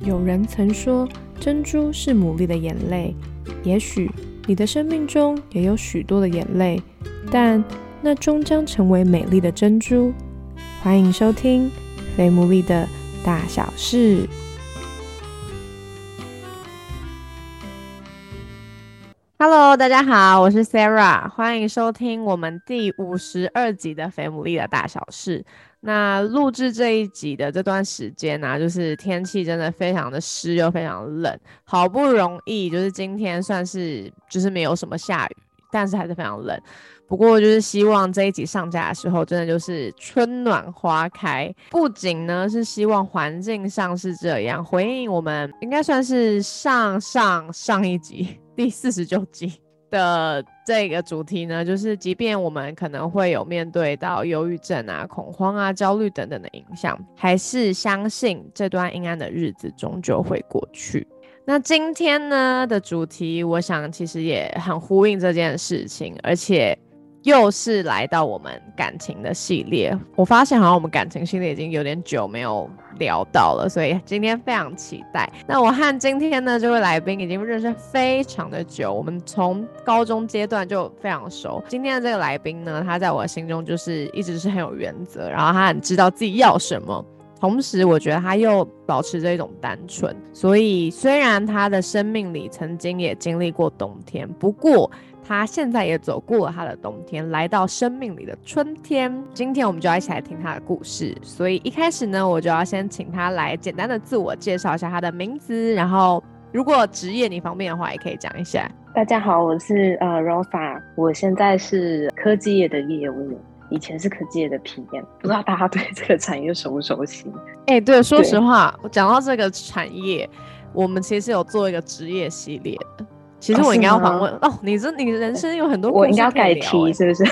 有人曾说，珍珠是牡蛎的眼泪。也许你的生命中也有许多的眼泪，但那终将成为美丽的珍珠。欢迎收听《非牡蛎的大小事》。Hello，大家好，我是 Sarah，欢迎收听我们第五十二集的《肥牡蛎的大小事》。那录制这一集的这段时间呢，就是天气真的非常的湿又非常冷，好不容易就是今天算是就是没有什么下雨，但是还是非常冷。不过就是希望这一集上架的时候，真的就是春暖花开。不仅呢是希望环境上是这样，回应我们应该算是上上上一集 第四十九集。的这个主题呢，就是即便我们可能会有面对到忧郁症啊、恐慌啊、焦虑等等的影响，还是相信这段阴暗的日子终究会过去。那今天呢的主题，我想其实也很呼应这件事情，而且。又是来到我们感情的系列，我发现好像我们感情系列已经有点久没有聊到了，所以今天非常期待。那我和今天呢这位来宾已经认识非常的久，我们从高中阶段就非常熟。今天的这个来宾呢，他在我心中就是一直是很有原则，然后他很知道自己要什么，同时我觉得他又保持着一种单纯。所以虽然他的生命里曾经也经历过冬天，不过。他现在也走过了他的冬天，来到生命里的春天。今天我们就要一起来听他的故事。所以一开始呢，我就要先请他来简单的自我介绍一下他的名字，然后如果职业你方便的话，也可以讲一下。大家好，我是呃 Rosa，我现在是科技业的业务，以前是科技业的 PM，不知道大家对这个产业熟不熟悉？哎，对，说实话，我讲到这个产业，我们其实有做一个职业系列的。其实我应该要访问哦，你这你人生有很多，我应该要改题是不是？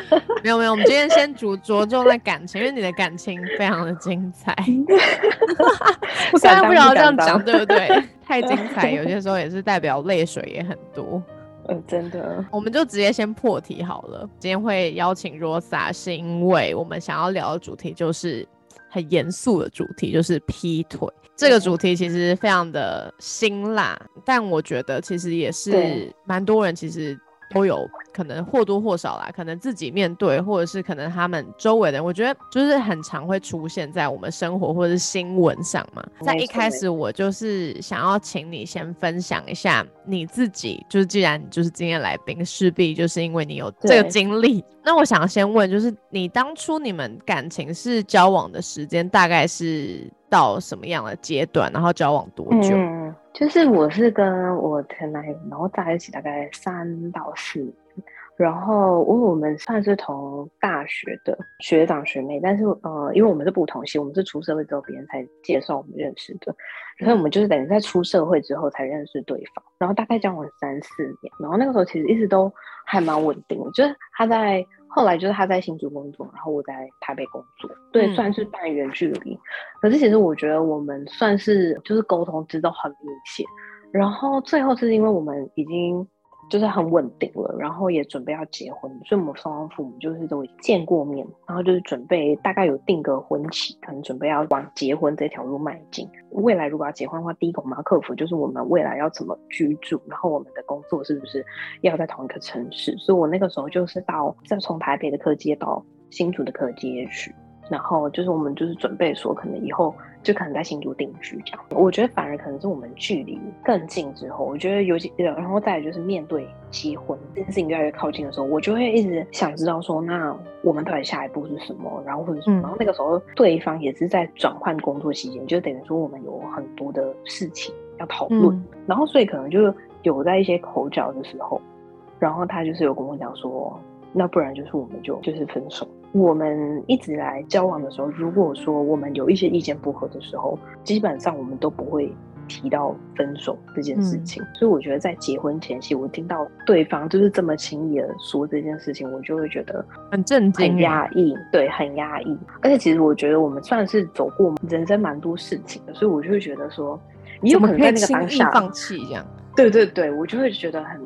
没有没有，我们今天先着着重在感情，因为你的感情非常的精彩。虽然不知道这样讲对不对？太精彩，有些时候也是代表泪水也很多。嗯，真的。我们就直接先破题好了。今天会邀请 Rosa，是因为我们想要聊的主题就是很严肃的主题，就是劈腿。这个主题其实非常的辛辣，但我觉得其实也是蛮多人其实都有可能或多或少啦，可能自己面对，或者是可能他们周围的人，我觉得就是很常会出现在我们生活或者是新闻上嘛。在一开始，我就是想要请你先分享一下你自己，就是既然你就是今天来宾，势必就是因为你有这个经历。那我想先问，就是你当初你们感情是交往的时间大概是？到什么样的阶段，然后交往多久？嗯，就是我是跟我前男友，然后在一起大概三到四年，然后因为我们算是同大学的学长学妹，但是呃，因为我们是不同系，我们是出社会之后别人才介绍我们认识的，所以我们就是等于在出社会之后才认识对方，然后大概交往三四年，然后那个时候其实一直都还蛮稳定的，就是他在。后来就是他在新竹工作，然后我在台北工作，对，算是半远距离。可是其实我觉得我们算是就是沟通知道很明显，然后最后是因为我们已经。就是很稳定了，然后也准备要结婚，所以我们双方父母就是都见过面，然后就是准备大概有定个婚期，可能准备要往结婚这条路迈进。未来如果要结婚的话，第一个我们要克服就是我们未来要怎么居住，然后我们的工作是不是要在同一个城市。所以我那个时候就是到再从台北的客街到新竹的客街去。然后就是我们就是准备说，可能以后就可能在新竹定居这样。我觉得反而可能是我们距离更近之后，我觉得尤其然后再就是面对结婚这件事情越来越靠近的时候，我就会一直想知道说，那我们到底下一步是什么？然后或者什么？然后那个时候对方也是在转换工作期间，就等于说我们有很多的事情要讨论。然后所以可能就有在一些口角的时候，然后他就是有跟我讲说，那不然就是我们就就是分手。我们一直来交往的时候，如果说我们有一些意见不合的时候，基本上我们都不会提到分手这件事情。所以我觉得在结婚前夕，我听到对方就是这么轻易的说这件事情，我就会觉得很震惊、很压抑。对，很压抑。而且其实我觉得我们算是走过人生蛮多事情的，所以我就会觉得说，你有可能在那个当下放弃这样。对对对，我就会觉得很。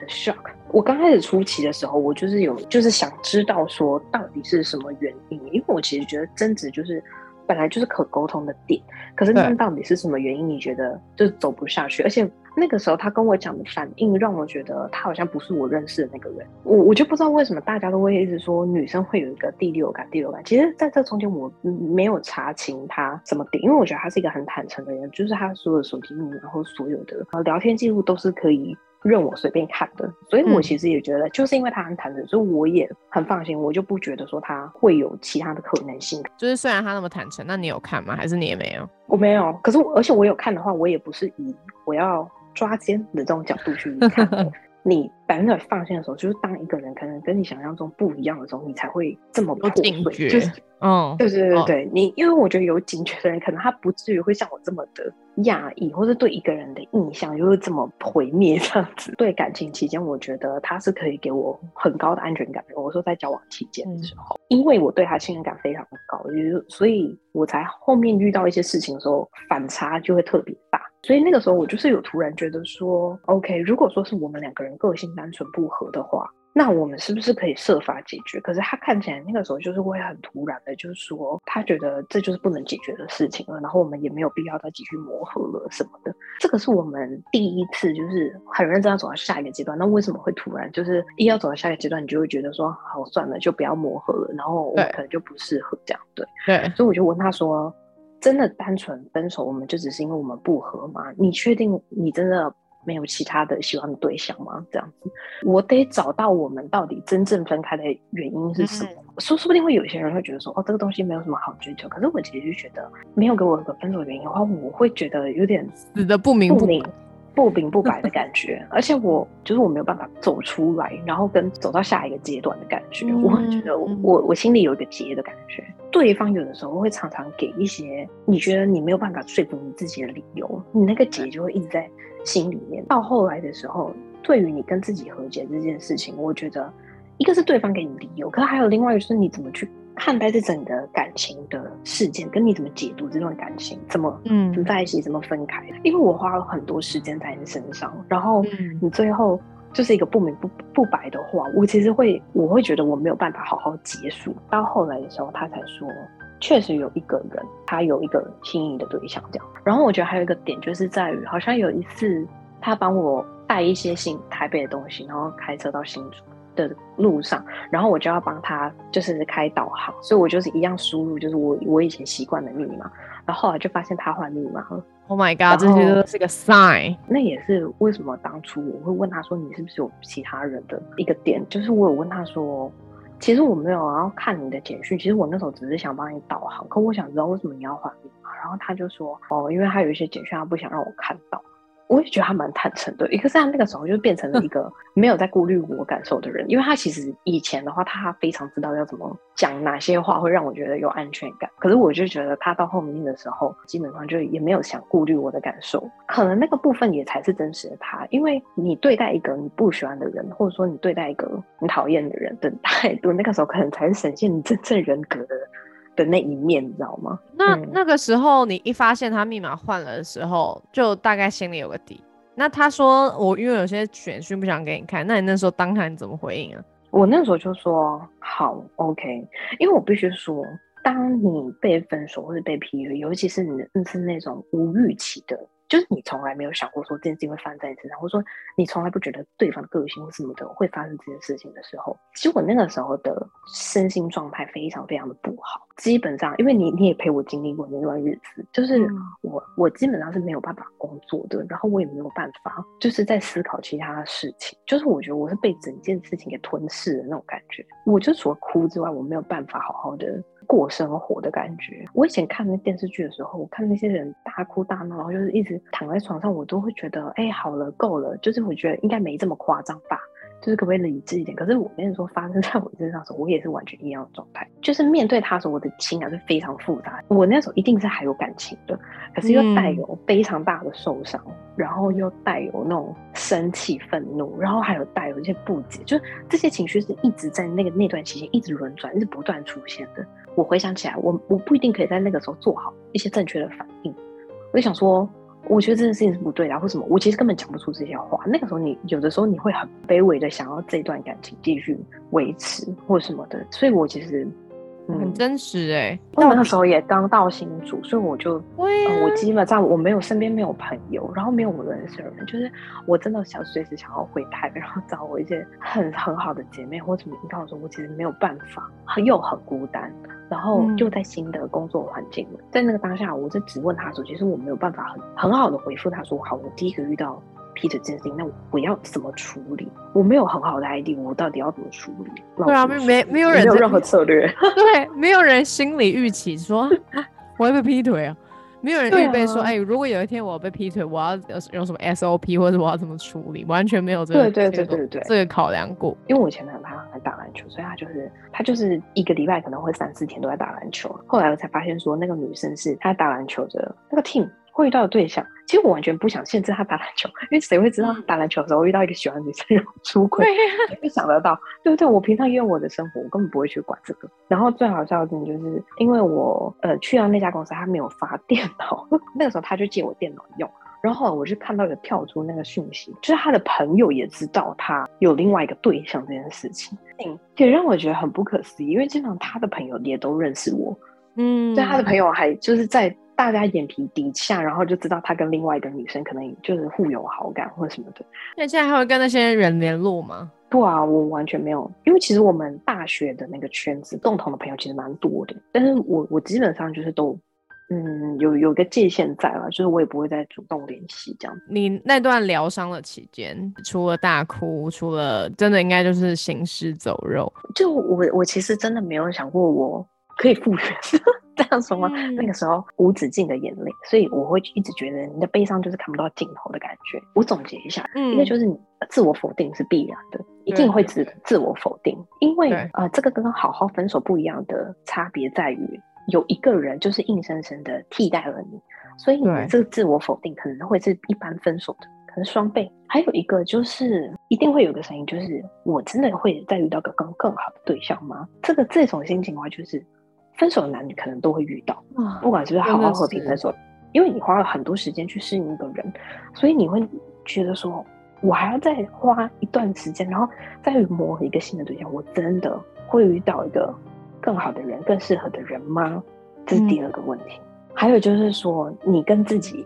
很很 shock。我刚开始初期的时候，我就是有就是想知道说到底是什么原因，因为我其实觉得争执就是本来就是可沟通的点，可是那到底是什么原因？你觉得就是走不下去？而且那个时候他跟我讲的反应，让我觉得他好像不是我认识的那个人。我我就不知道为什么大家都会一直说女生会有一个第六感，第六感。其实在这中间我没有查清他什么点，因为我觉得他是一个很坦诚的人，就是他所有的手机密码，然后所有的聊天记录都是可以。任我随便看的，所以我其实也觉得，就是因为他很坦诚，所以我也很放心，我就不觉得说他会有其他的可能性。就是虽然他那么坦诚，那你有看吗？还是你也没有？我没有。可是，而且我有看的话，我也不是以我要抓奸的这种角度去看。你百分之百放心的时候，就是当一个人可能跟你想象中不一样的时候，你才会这么破碎。就是，嗯，对对对对，你因为我觉得有警觉的人，可能他不至于会像我这么的讶异，或者对一个人的印象就是这么毁灭这样子。对感情期间，我觉得他是可以给我很高的安全感。我说在交往期间的时候，因为我对他信任感非常的高，就是所以我才后面遇到一些事情的时候，反差就会特别大。所以那个时候，我就是有突然觉得说，OK，如果说是我们两个人个性单纯不合的话，那我们是不是可以设法解决？可是他看起来那个时候就是会很突然的，就是说他觉得这就是不能解决的事情了，然后我们也没有必要再继续磨合了什么的。这个是我们第一次就是很认真要走到下一个阶段。那为什么会突然就是一要走到下一个阶段，你就会觉得说，好算了，就不要磨合了，然后我们可能就不适合这样。对对，所以我就问他说。真的单纯分手，我们就只是因为我们不合吗？你确定你真的没有其他的喜欢的对象吗？这样子，我得找到我们到底真正分开的原因是什么。说说不定会有些人会觉得说，哦，这个东西没有什么好追求。可是我其实就觉得，没有给我一个分手原因的话，我会觉得有点死的不明不明。不明不白的感觉，而且我就是我没有办法走出来，然后跟走到下一个阶段的感觉。我觉得我我心里有一个结的感觉。对方有的时候会常常给一些你觉得你没有办法说服你自己的理由，你那个结就会一直在心里面。到后来的时候，对于你跟自己和解这件事情，我觉得一个是对方给你理由，可是还有另外一个是你怎么去。看待这整个感情的事件，跟你怎么解读这段感情，怎么嗯怎么在一起，怎么分开？因为我花了很多时间在你身上，然后你最后就是一个不明不不白的话，我其实会我会觉得我没有办法好好结束。到后来的时候，他才说，确实有一个人，他有一个心仪的对象这样。然后我觉得还有一个点，就是在于好像有一次他帮我带一些新台北的东西，然后开车到新竹。的路上，然后我就要帮他，就是开导航，所以我就是一样输入，就是我我以前习惯的密码，然后后来就发现他换密码了。Oh my god，这些都是个 sign。那也是为什么当初我会问他说你是不是有其他人的一个点，就是我有问他说，其实我没有要看你的简讯，其实我那时候只是想帮你导航，可我想知道为什么你要换密码，然后他就说哦，因为他有一些简讯他不想让我看到。我也觉得他蛮坦诚的，一个是他那个时候就变成了一个没有在顾虑我感受的人，因为他其实以前的话，他非常知道要怎么讲哪些话会让我觉得有安全感。可是我就觉得他到后面的时候，基本上就也没有想顾虑我的感受，可能那个部分也才是真实的他。因为你对待一个你不喜欢的人，或者说你对待一个你讨厌的人的态度，那个时候可能才是呈现你真正人格的。的那一面，你知道吗？那那个时候，你一发现他密码换了的时候，就大概心里有个底。那他说我因为有些选讯不想给你看，那你那时候当场怎么回应啊？我那时候就说好，OK，因为我必须说，当你被分手或者被劈腿，尤其是你是那种无预期的。就是你从来没有想过说这件事情会发生在你身上，或者说你从来不觉得对方的个性或什么的会发生这件事情的时候，其实我那个时候的身心状态非常非常的不好。基本上，因为你你也陪我经历过那段日子，就是我我基本上是没有办法工作的，然后我也没有办法就是在思考其他的事情，就是我觉得我是被整件事情给吞噬的那种感觉。我就除了哭之外，我没有办法好好的。过生活的感觉。我以前看那电视剧的时候，我看那些人大哭大闹，然后就是一直躺在床上，我都会觉得，哎，好了，够了。就是我觉得应该没这么夸张吧，就是可不可以理智一点？可是我跟你说，发生在我身上的时候，我也是完全一样的状态。就是面对他的时候，我的情感是非常复杂。我那时候一定是还有感情的，可是又带有非常大的受伤，然后又带有那种生气、愤怒，然后还有带有一些不解，就是这些情绪是一直在那个那段期间一直轮转，一直不断出现的。我回想起来，我我不一定可以在那个时候做好一些正确的反应。我就想说，我觉得这件事情是不对的，或什么？我其实根本讲不出这些话。那个时候，你有的时候你会很卑微的想要这段感情继续维持或什么的。所以我其实很真实哎。我那时候也刚到新竹，所以我就，对，我基本上我没有身边没有朋友，然后没有我认识的人，就是我真的想随时想要回台北，然后找我一些很很好的姐妹或者你告诉我，我其实没有办法，很又很孤单，然后又在新的工作环境，在那个当下，我就只问他说，其实我没有办法很很好的回复他说，好，我第一个遇到。劈腿这件事情，那我要怎么处理？我没有很好的 ID，我到底要怎么处理？对啊，没没没有人有任何策略。对，没有人心理预期说 我会被劈腿啊，没有人预备说，哎，如果有一天我要被劈腿，我要用什么 SOP 或者我要怎么处理？完全没有这个对对对对对这个考量过。因为我以前男朋友还打篮球，所以他就是他就是一个礼拜可能会三四天都在打篮球。后来我才发现说，那个女生是他打篮球的那个 team。会遇到的对象，其实我完全不想限制他打篮球，因为谁会知道打篮球的时候遇到一个喜欢女生然后出轨？会想得到，对不对？我平常因为我的生活，我根本不会去管这个。然后最好笑的就是，因为我呃去到那家公司，他没有发电脑，那个时候他就借我电脑用。然后我就看到有跳出那个讯息，就是他的朋友也知道他有另外一个对象这件事情，也让我觉得很不可思议，因为经常他的朋友也都认识我，嗯，所以他的朋友还就是在。大家眼皮底下，然后就知道他跟另外一个女生可能就是互有好感或者什么的。那现在还会跟那些人联络吗？不啊，我完全没有，因为其实我们大学的那个圈子共同的朋友其实蛮多的，但是我我基本上就是都嗯有有个界限在了，就是我也不会再主动联系这样。你那段疗伤的期间，除了大哭，除了真的应该就是行尸走肉，就我我其实真的没有想过我可以复原。这样说吗？那个时候无止境的眼泪，所以我会一直觉得你的悲伤就是看不到尽头的感觉。我总结一下，一个就是你自我否定是必然的，一定会自自我否定，因为呃，这个跟好好分手不一样的差别在于，有一个人就是硬生生的替代了你，所以你这个自我否定可能会是一般分手的可能双倍。还有一个就是一定会有个声音，就是我真的会再遇到个更更好的对象吗？这个这种心情的话，就是。分手的男女可能都会遇到，不管是不是好好和平分手，因为你花了很多时间去适应一个人，所以你会觉得说，我还要再花一段时间，然后再磨合一个新的对象，我真的会遇到一个更好的人、更适合的人吗？这是第二个问题。还有就是说，你跟自己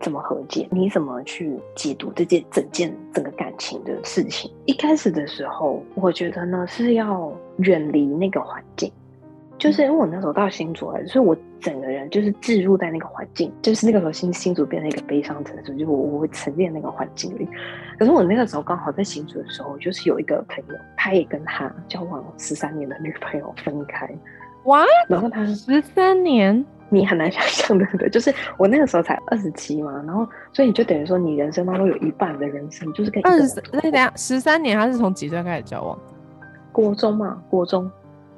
怎么和解？你怎么去解读这件整件整个感情的事情？一开始的时候，我觉得呢是要远离那个环境。就是因为我那时候到新竹来，所以我整个人就是置入在那个环境，就是那个时候新新竹变成一个悲伤城市，就是我我会沉浸那个环境里。可是我那个时候刚好在新竹的时候，就是有一个朋友，他也跟他交往十三年的女朋友分开，哇！然后他十三年，你很难想象的，对，就是我那个时候才二十七嘛，然后所以你就等于说你人生当中有一半的人生就是跟二十，那等下十三年，他是从几岁开始交往？国中嘛，国中。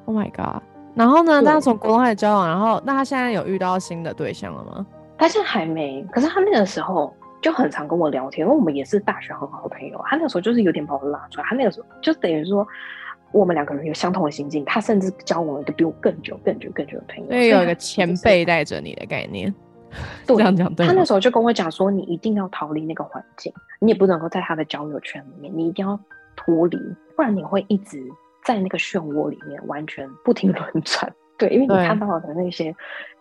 Oh my god！然后呢？他从国中开始交往，然后那他现在有遇到新的对象了吗？他现在还没。可是他那个时候就很常跟我聊天，因为我们也是大学很好的朋友。他那个时候就是有点把我拉出来。他那个时候就等于说，我们两个人有相同的心境。他甚至交往了一个比我更久、更久、更久的朋友。所以有一个前辈带着你的概念。这样讲对。他那时候就跟我讲说，你一定要逃离那个环境，你也不能够在他的交友圈里面，你一定要脱离，不然你会一直。在那个漩涡里面，完全不停轮转。对，因为你看到的那些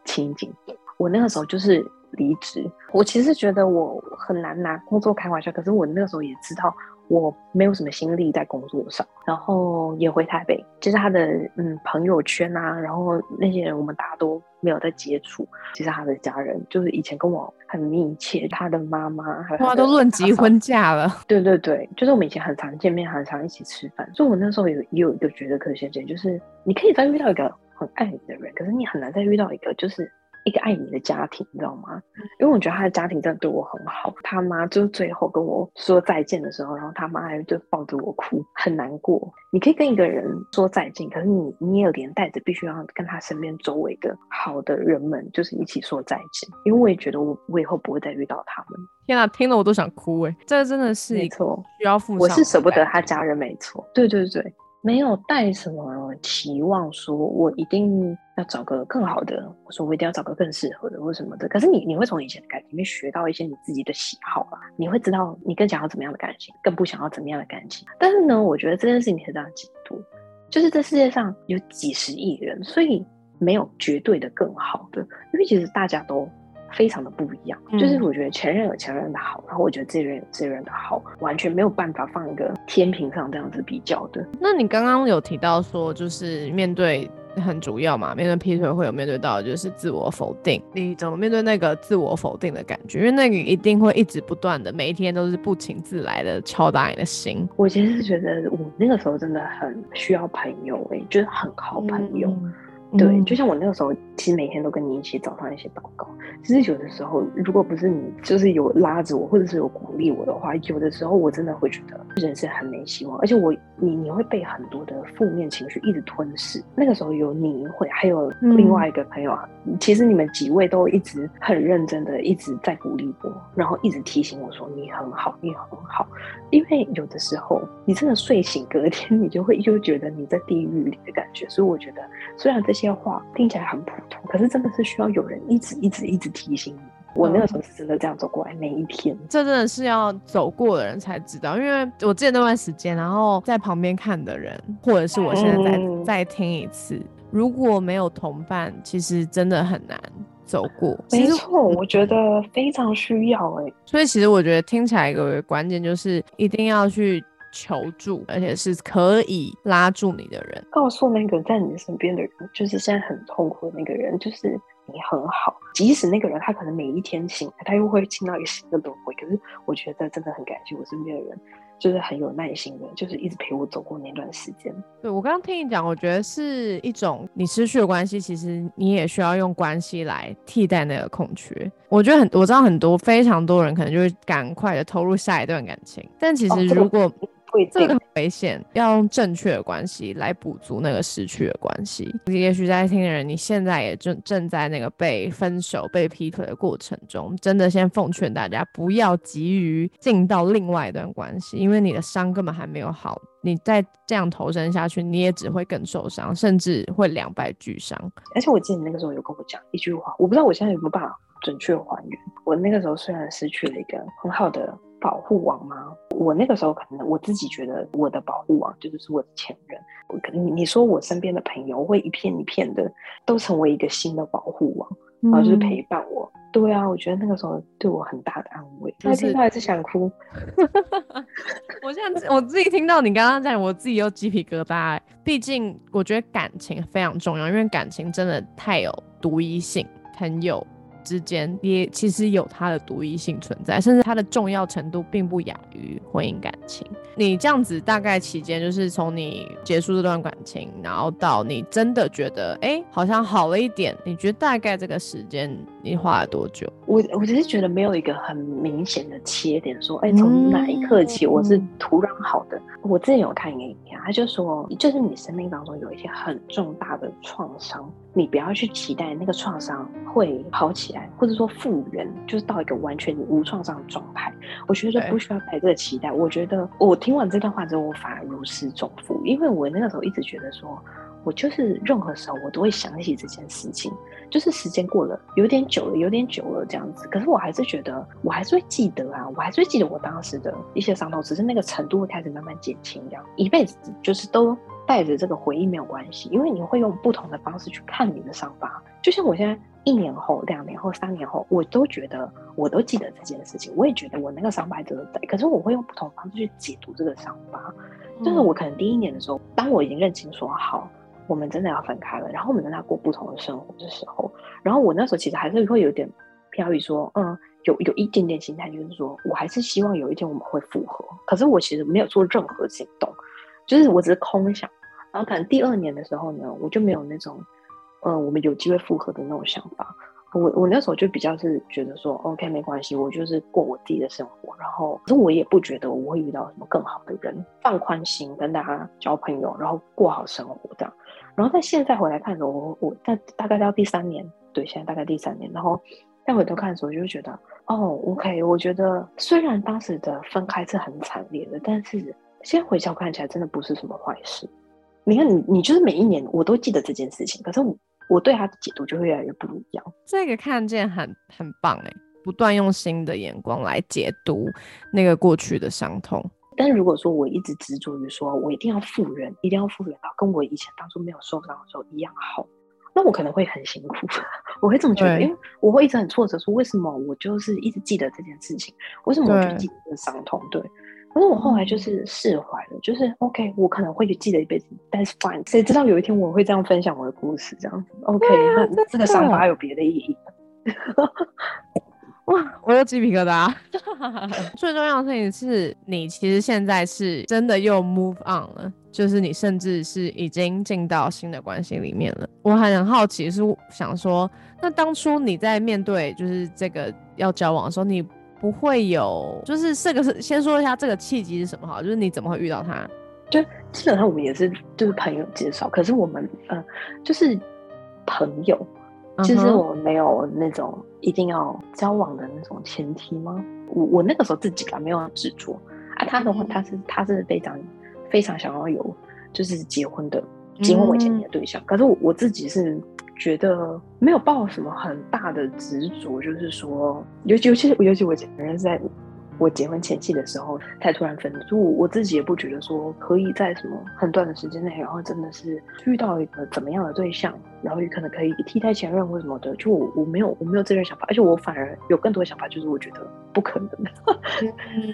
情景，我那个时候就是离职。我其实觉得我很难拿工作开玩笑，可是我那个时候也知道。我没有什么心力在工作上，然后也回台北，就是他的嗯朋友圈啊，然后那些人我们大家都没有在接触。其实他的家人就是以前跟我很密切，他的妈妈还有哇都论及婚嫁了。对对对，就是我们以前很常见面，很常一起吃饭。所以我那时候有也有一个觉得可惜点，就是你可以再遇到一个很爱你的人，可是你很难再遇到一个就是。一个爱你的家庭，你知道吗？因为我觉得他的家庭真的对我很好。他妈就是最后跟我说再见的时候，然后他妈还就抱着我哭，很难过。你可以跟一个人说再见，可是你你也连带着必须要跟他身边周围的好的人们，就是一起说再见。因为我也觉得我我以后不会再遇到他们。天啊，听了我都想哭哎！这真的是没错，需要负。我是舍不得他家人，没错。对对对。没有带什么期望，说我一定要找个更好的，我说我一定要找个更适合的，或什么的。可是你你会从以前的感情里面学到一些你自己的喜好吧，你会知道你更想要怎么样的感情，更不想要怎么样的感情。但是呢，我觉得这件事情可以这样解读：就是这世界上有几十亿人，所以没有绝对的更好的，因为其实大家都非常的不一样。就是我觉得前任有前任的好，然后我觉得这人有这人的好，完全没有办法放一个天平上这样子比较的。那你刚刚有提到说，就是面对。很主要嘛，面对劈腿会有面对到就是自我否定，你怎么面对那个自我否定的感觉？因为那个一定会一直不断的，每一天都是不请自来的敲打你的心。我其实是觉得我那个时候真的很需要朋友，哎，就是很靠朋友。对，就像我那个时候，其实每天都跟你一起早上一起祷告。其实有的时候，如果不是你，就是有拉着我，或者是有鼓励我的话，有的时候我真的会觉得人生很没希望。而且我，你你会被很多的负面情绪一直吞噬。那个时候有你会，还有另外一个朋友啊，其实你们几位都一直很认真的一直在鼓励我，然后一直提醒我说你很好，你很好。因为有的时候你真的睡醒隔天，你就会又觉得你在地狱里的感觉。所以我觉得，虽然这些。些话听起来很普通，可是真的是需要有人一直一直一直提醒你。我那个时候是真的这样走过来，每一天，这真的是要走过的人才知道。因为我记得那段时间，然后在旁边看的人，或者是我现在再再听一次，如果没有同伴，其实真的很难走过。没错，我觉得非常需要哎。所以其实我觉得听起来一个关键就是一定要去。求助，而且是可以拉住你的人，告诉那个在你身边的人，就是现在很痛苦的那个人，就是你很好。即使那个人他可能每一天醒来，他又会进到一个新的轮回。可是我觉得真的很感谢我身边的人，就是很有耐心的，就是一直陪我走过那段时间。对我刚刚听你讲，我觉得是一种你失去的关系，其实你也需要用关系来替代那个空缺。我觉得很，我知道很多非常多人可能就会赶快的投入下一段感情，但其实如果这个很危险，要用正确的关系来补足那个失去的关系。也许在听的人，你现在也正正在那个被分手、被劈腿的过程中，真的先奉劝大家，不要急于进到另外一段关系，因为你的伤根本还没有好，你再这样投身下去，你也只会更受伤，甚至会两败俱伤。而且我记得你那个时候有跟我讲一句话，我不知道我现在有没有办法准确还原。我那个时候虽然失去了一个很好的。保护网吗？我那个时候可能我自己觉得我的保护网就是是我的前任。我可能你说我身边的朋友会一片一片的都成为一个新的保护网，然后就是陪伴我。对啊，我觉得那个时候对我很大的安慰。那听到还是想哭。我现在我自己听到你刚刚讲，我自己又鸡皮疙瘩。毕竟我觉得感情非常重要，因为感情真的太有独一性，很有。之间也其实有它的独一性存在，甚至它的重要程度并不亚于婚姻感情。你这样子大概期间，就是从你结束这段感情，然后到你真的觉得哎好像好了一点，你觉得大概这个时间你花了多久？我我只是觉得没有一个很明显的切点，说哎从哪一刻起我是突然好的。我之前有看一个影片，他就说就是你生命当中有一些很重大的创伤，你不要去期待那个创伤会好起来，或者说复原，就是到一个完全无创伤的状态。我觉得不需要带这个期待。我觉得我听完这段话之后，我反而如释重负，因为我那个时候一直觉得说。我就是任何时候我都会想起这件事情，就是时间过了有点久了，有点久了这样子。可是我还是觉得，我还是会记得啊，我还是会记得我当时的一些伤痛，只是那个程度会开始慢慢减轻。这样一辈子就是都带着这个回忆没有关系，因为你会用不同的方式去看你的伤疤。就像我现在一年后、两年后、三年后，我都觉得我都记得这件事情，我也觉得我那个伤疤真的在。可是我会用不同方式去解读这个伤疤。就是我可能第一年的时候，当我已经认清说好。我们真的要分开了，然后我们在那过不同的生活的时候，然后我那时候其实还是会有点飘移，说，嗯，有有一点点心态，就是说我还是希望有一天我们会复合，可是我其实没有做任何行动，就是我只是空想。然后可能第二年的时候呢，我就没有那种，嗯，我们有机会复合的那种想法。我我那时候就比较是觉得说，OK，没关系，我就是过我自己的生活，然后可是我也不觉得我会遇到什么更好的人，放宽心跟大家交朋友，然后过好生活这样。然后在现在回来看的时候，我我在大概到第三年，对，现在大概第三年，然后再回头看的时候，就会觉得，哦，OK，我觉得虽然当时的分开是很惨烈的，但是现在回想看起来真的不是什么坏事。你看，你你就是每一年我都记得这件事情，可是我我我对他的解读就会越来越不一样。这个看见很很棒哎，不断用新的眼光来解读那个过去的伤痛。但是如果说我一直执着于说我一定要复原，一定要复原到跟我以前当初没有受伤的时候一样好，那我可能会很辛苦。我会这么觉得，因为我会一直很挫折，说为什么我就是一直记得这件事情，为什么我就记得这个伤痛？对。可是我后来就是释怀了，就是 OK，我可能会记得一辈子，That's fine。谁知道有一天我会这样分享我的故事，这样子 OK？那这个伤疤有别的意义。哇，我有鸡皮疙瘩。最重要的事情是你其实现在是真的又 move on 了，就是你甚至是已经进到新的关系里面了。我还很好奇，是想说，那当初你在面对就是这个要交往的时候，你不会有，就是这个是先说一下这个契机是什么哈，就是你怎么会遇到他？就基本上我们也是就是朋友介绍，可是我们呃就是朋友。其实我们没有那种一定要交往的那种前提吗？我我那个时候自己啊没有执着啊，他的话他是他是非常非常想要有就是结婚的结婚为前提的对象，可是我我自己是觉得没有抱什么很大的执着，就是说尤其尤其尤其我前任是在。我结婚前期的时候才突然分的，就我我自己也不觉得说可以在什么很短的时间内，然后真的是遇到一个怎么样的对象，然后也可能可以替代前任或什么的，就我我没有我没有这个想法，而且我反而有更多的想法，就是我觉得不可能。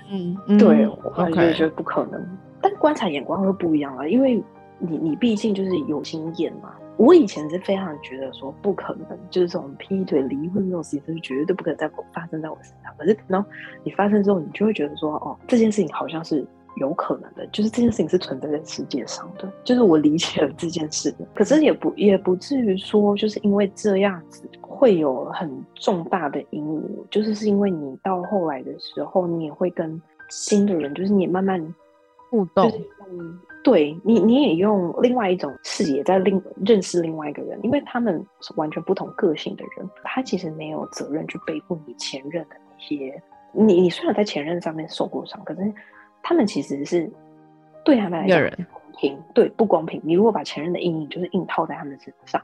嗯嗯，对，我反而觉得不可能。但观察眼光会不一样了，因为你你毕竟就是有经验嘛。我以前是非常觉得说不可能，就是这种劈腿、离婚这种事情是绝对不可能再发生在我身上。可是等到你发生之后，你就会觉得说，哦，这件事情好像是有可能的，就是这件事情是存在在世界上的，就是我理解了这件事。可是也不也不至于说，就是因为这样子会有很重大的阴影，就是是因为你到后来的时候，你也会跟新的人，就是你慢慢互动。对你，你也用另外一种视野在另认识另外一个人，因为他们是完全不同个性的人，他其实没有责任去背负你前任的那些。你你虽然在前任上面受过伤，可是他们其实是对他们来讲不公平，对不公平。你如果把前任的阴影就是硬套在他们身上，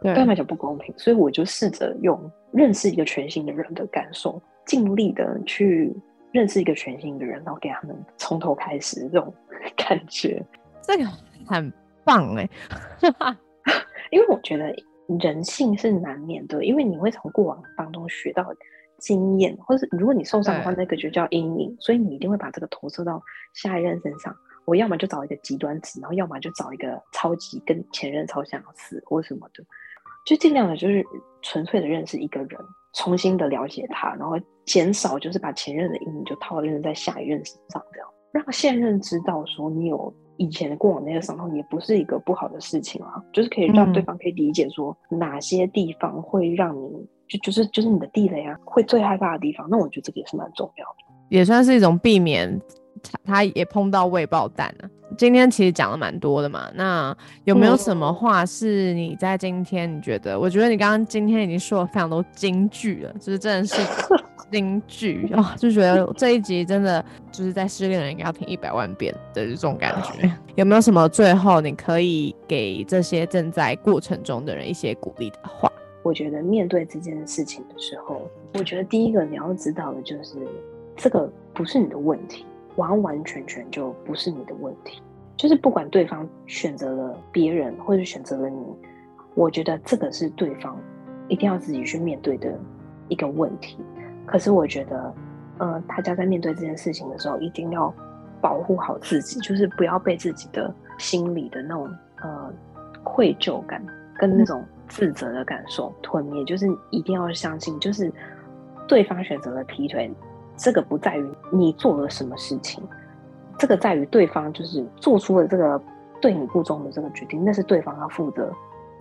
对他们来讲不公平。所以我就试着用认识一个全新的人的感受，尽力的去认识一个全新的人，然后给他们从头开始这种 感觉。这个很棒哎，因为我觉得人性是难免的，因为你会从过往当中学到经验，或是如果你受伤的话，那个就叫阴影，所以你一定会把这个投射到下一任身上。我要么就找一个极端值，然后要么就找一个超级跟前任超相似或什么的，就尽量的就是纯粹的认识一个人，重新的了解他，然后减少就是把前任的阴影就套用在下一任身上，这样让现任知道说你有。以前的过往那些伤痛也不是一个不好的事情啊，就是可以让对方可以理解说哪些地方会让你就就是就是你的地雷啊，会最害怕的地方。那我觉得这个也是蛮重要的，也算是一种避免他他也碰到未爆弹了。今天其实讲了蛮多的嘛，那有没有什么话是你在今天你觉得？我觉得你刚刚今天已经说了非常多金句了，就是真的是金句啊，就觉得这一集真的就是在失恋的人应该要听一百万遍的这种感觉。有没有什么最后你可以给这些正在过程中的人一些鼓励的话？我觉得面对这件事情的时候，我觉得第一个你要知道的就是这个不是你的问题。完完全全就不是你的问题，就是不管对方选择了别人或者选择了你，我觉得这个是对方一定要自己去面对的一个问题。可是我觉得，呃，大家在面对这件事情的时候，一定要保护好自己，就是不要被自己的心里的那种呃愧疚感跟那种自责的感受吞灭。就是一定要相信，就是对方选择了劈腿。这个不在于你做了什么事情，这个在于对方就是做出了这个对你不忠的这个决定，那是对方要负责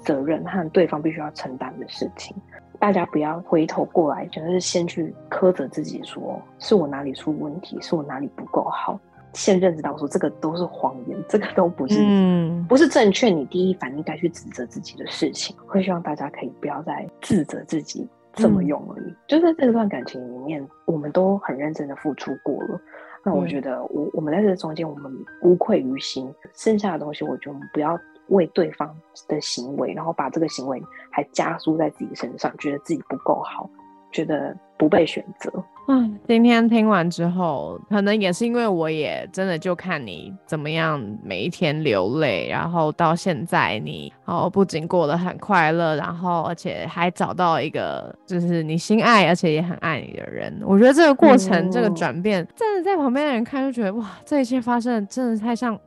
责任和对方必须要承担的事情。大家不要回头过来，就是先去苛责自己，说是我哪里出问题，是我哪里不够好。先认识到说这个都是谎言，这个都不是，嗯，不是正确。你第一反应该去指责自己的事情，会希望大家可以不要再自责自己。这么用而已，就在这段感情里面，我们都很认真的付出过了。那我觉得，我我们在这中间，我们无愧于心。剩下的东西，我觉得我们不要为对方的行为，然后把这个行为还加速在自己身上，觉得自己不够好，觉得不被选择。嗯，今天听完之后，可能也是因为我也真的就看你怎么样每一天流泪，然后到现在你哦不仅过得很快乐，然后而且还找到一个就是你心爱而且也很爱你的人。我觉得这个过程、这个转变，真的在旁边的人看就觉得哇，这一切发生的真的太像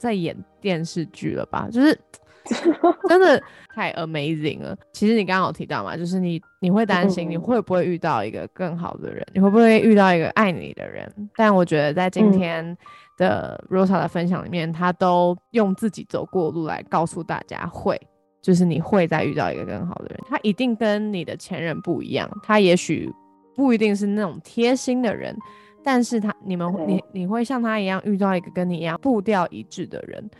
在演电视剧了吧？就是。真的太 amazing 了。其实你刚刚有提到嘛，就是你你会担心你会不会遇到一个更好的人，你会不会遇到一个爱你的人？但我觉得在今天的 Rosa 的分享里面，他都用自己走过路来告诉大家，会就是你会再遇到一个更好的人。他一定跟你的前任不一样，他也许不一定是那种贴心的人，但是他你们你你会像他一样遇到一个跟你一样步调一致的人。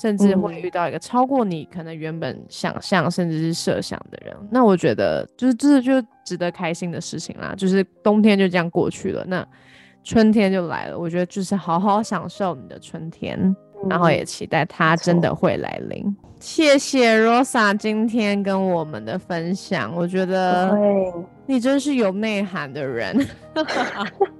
甚至会遇到一个超过你可能原本想象甚至是设想的人，那我觉得就是这就值得开心的事情啦。就是冬天就这样过去了，那春天就来了。我觉得就是好好享受你的春天，然后也期待它真的会来临。谢谢 Rosa 今天跟我们的分享，我觉得你真是有内涵的人。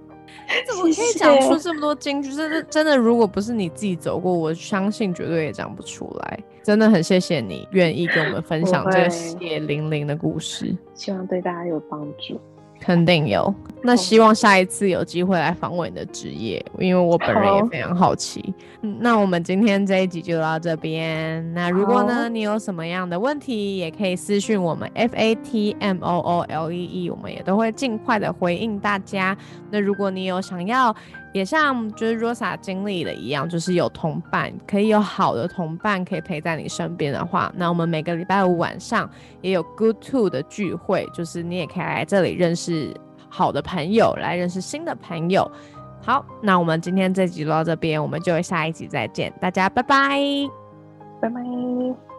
怎么可以讲出这么多金句？真的，真的，如果不是你自己走过，我相信绝对也讲不出来。真的很谢谢你愿意跟我们分享这个血淋淋的故事，希望对大家有帮助。肯定有。那希望下一次有机会来访问你的职业，因为我本人也非常好奇。嗯，那我们今天这一集就到这边。那如果呢，你有什么样的问题，也可以私讯我们 F A T M O O L E E，我们也都会尽快的回应大家。那如果你有想要，也像就是 Rosa 经历的一样，就是有同伴，可以有好的同伴可以陪在你身边的话，那我们每个礼拜五晚上也有 Good To 的聚会，就是你也可以来这里认识。好的朋友来认识新的朋友。好，那我们今天这集就到这边，我们就下一集再见，大家拜拜，拜拜。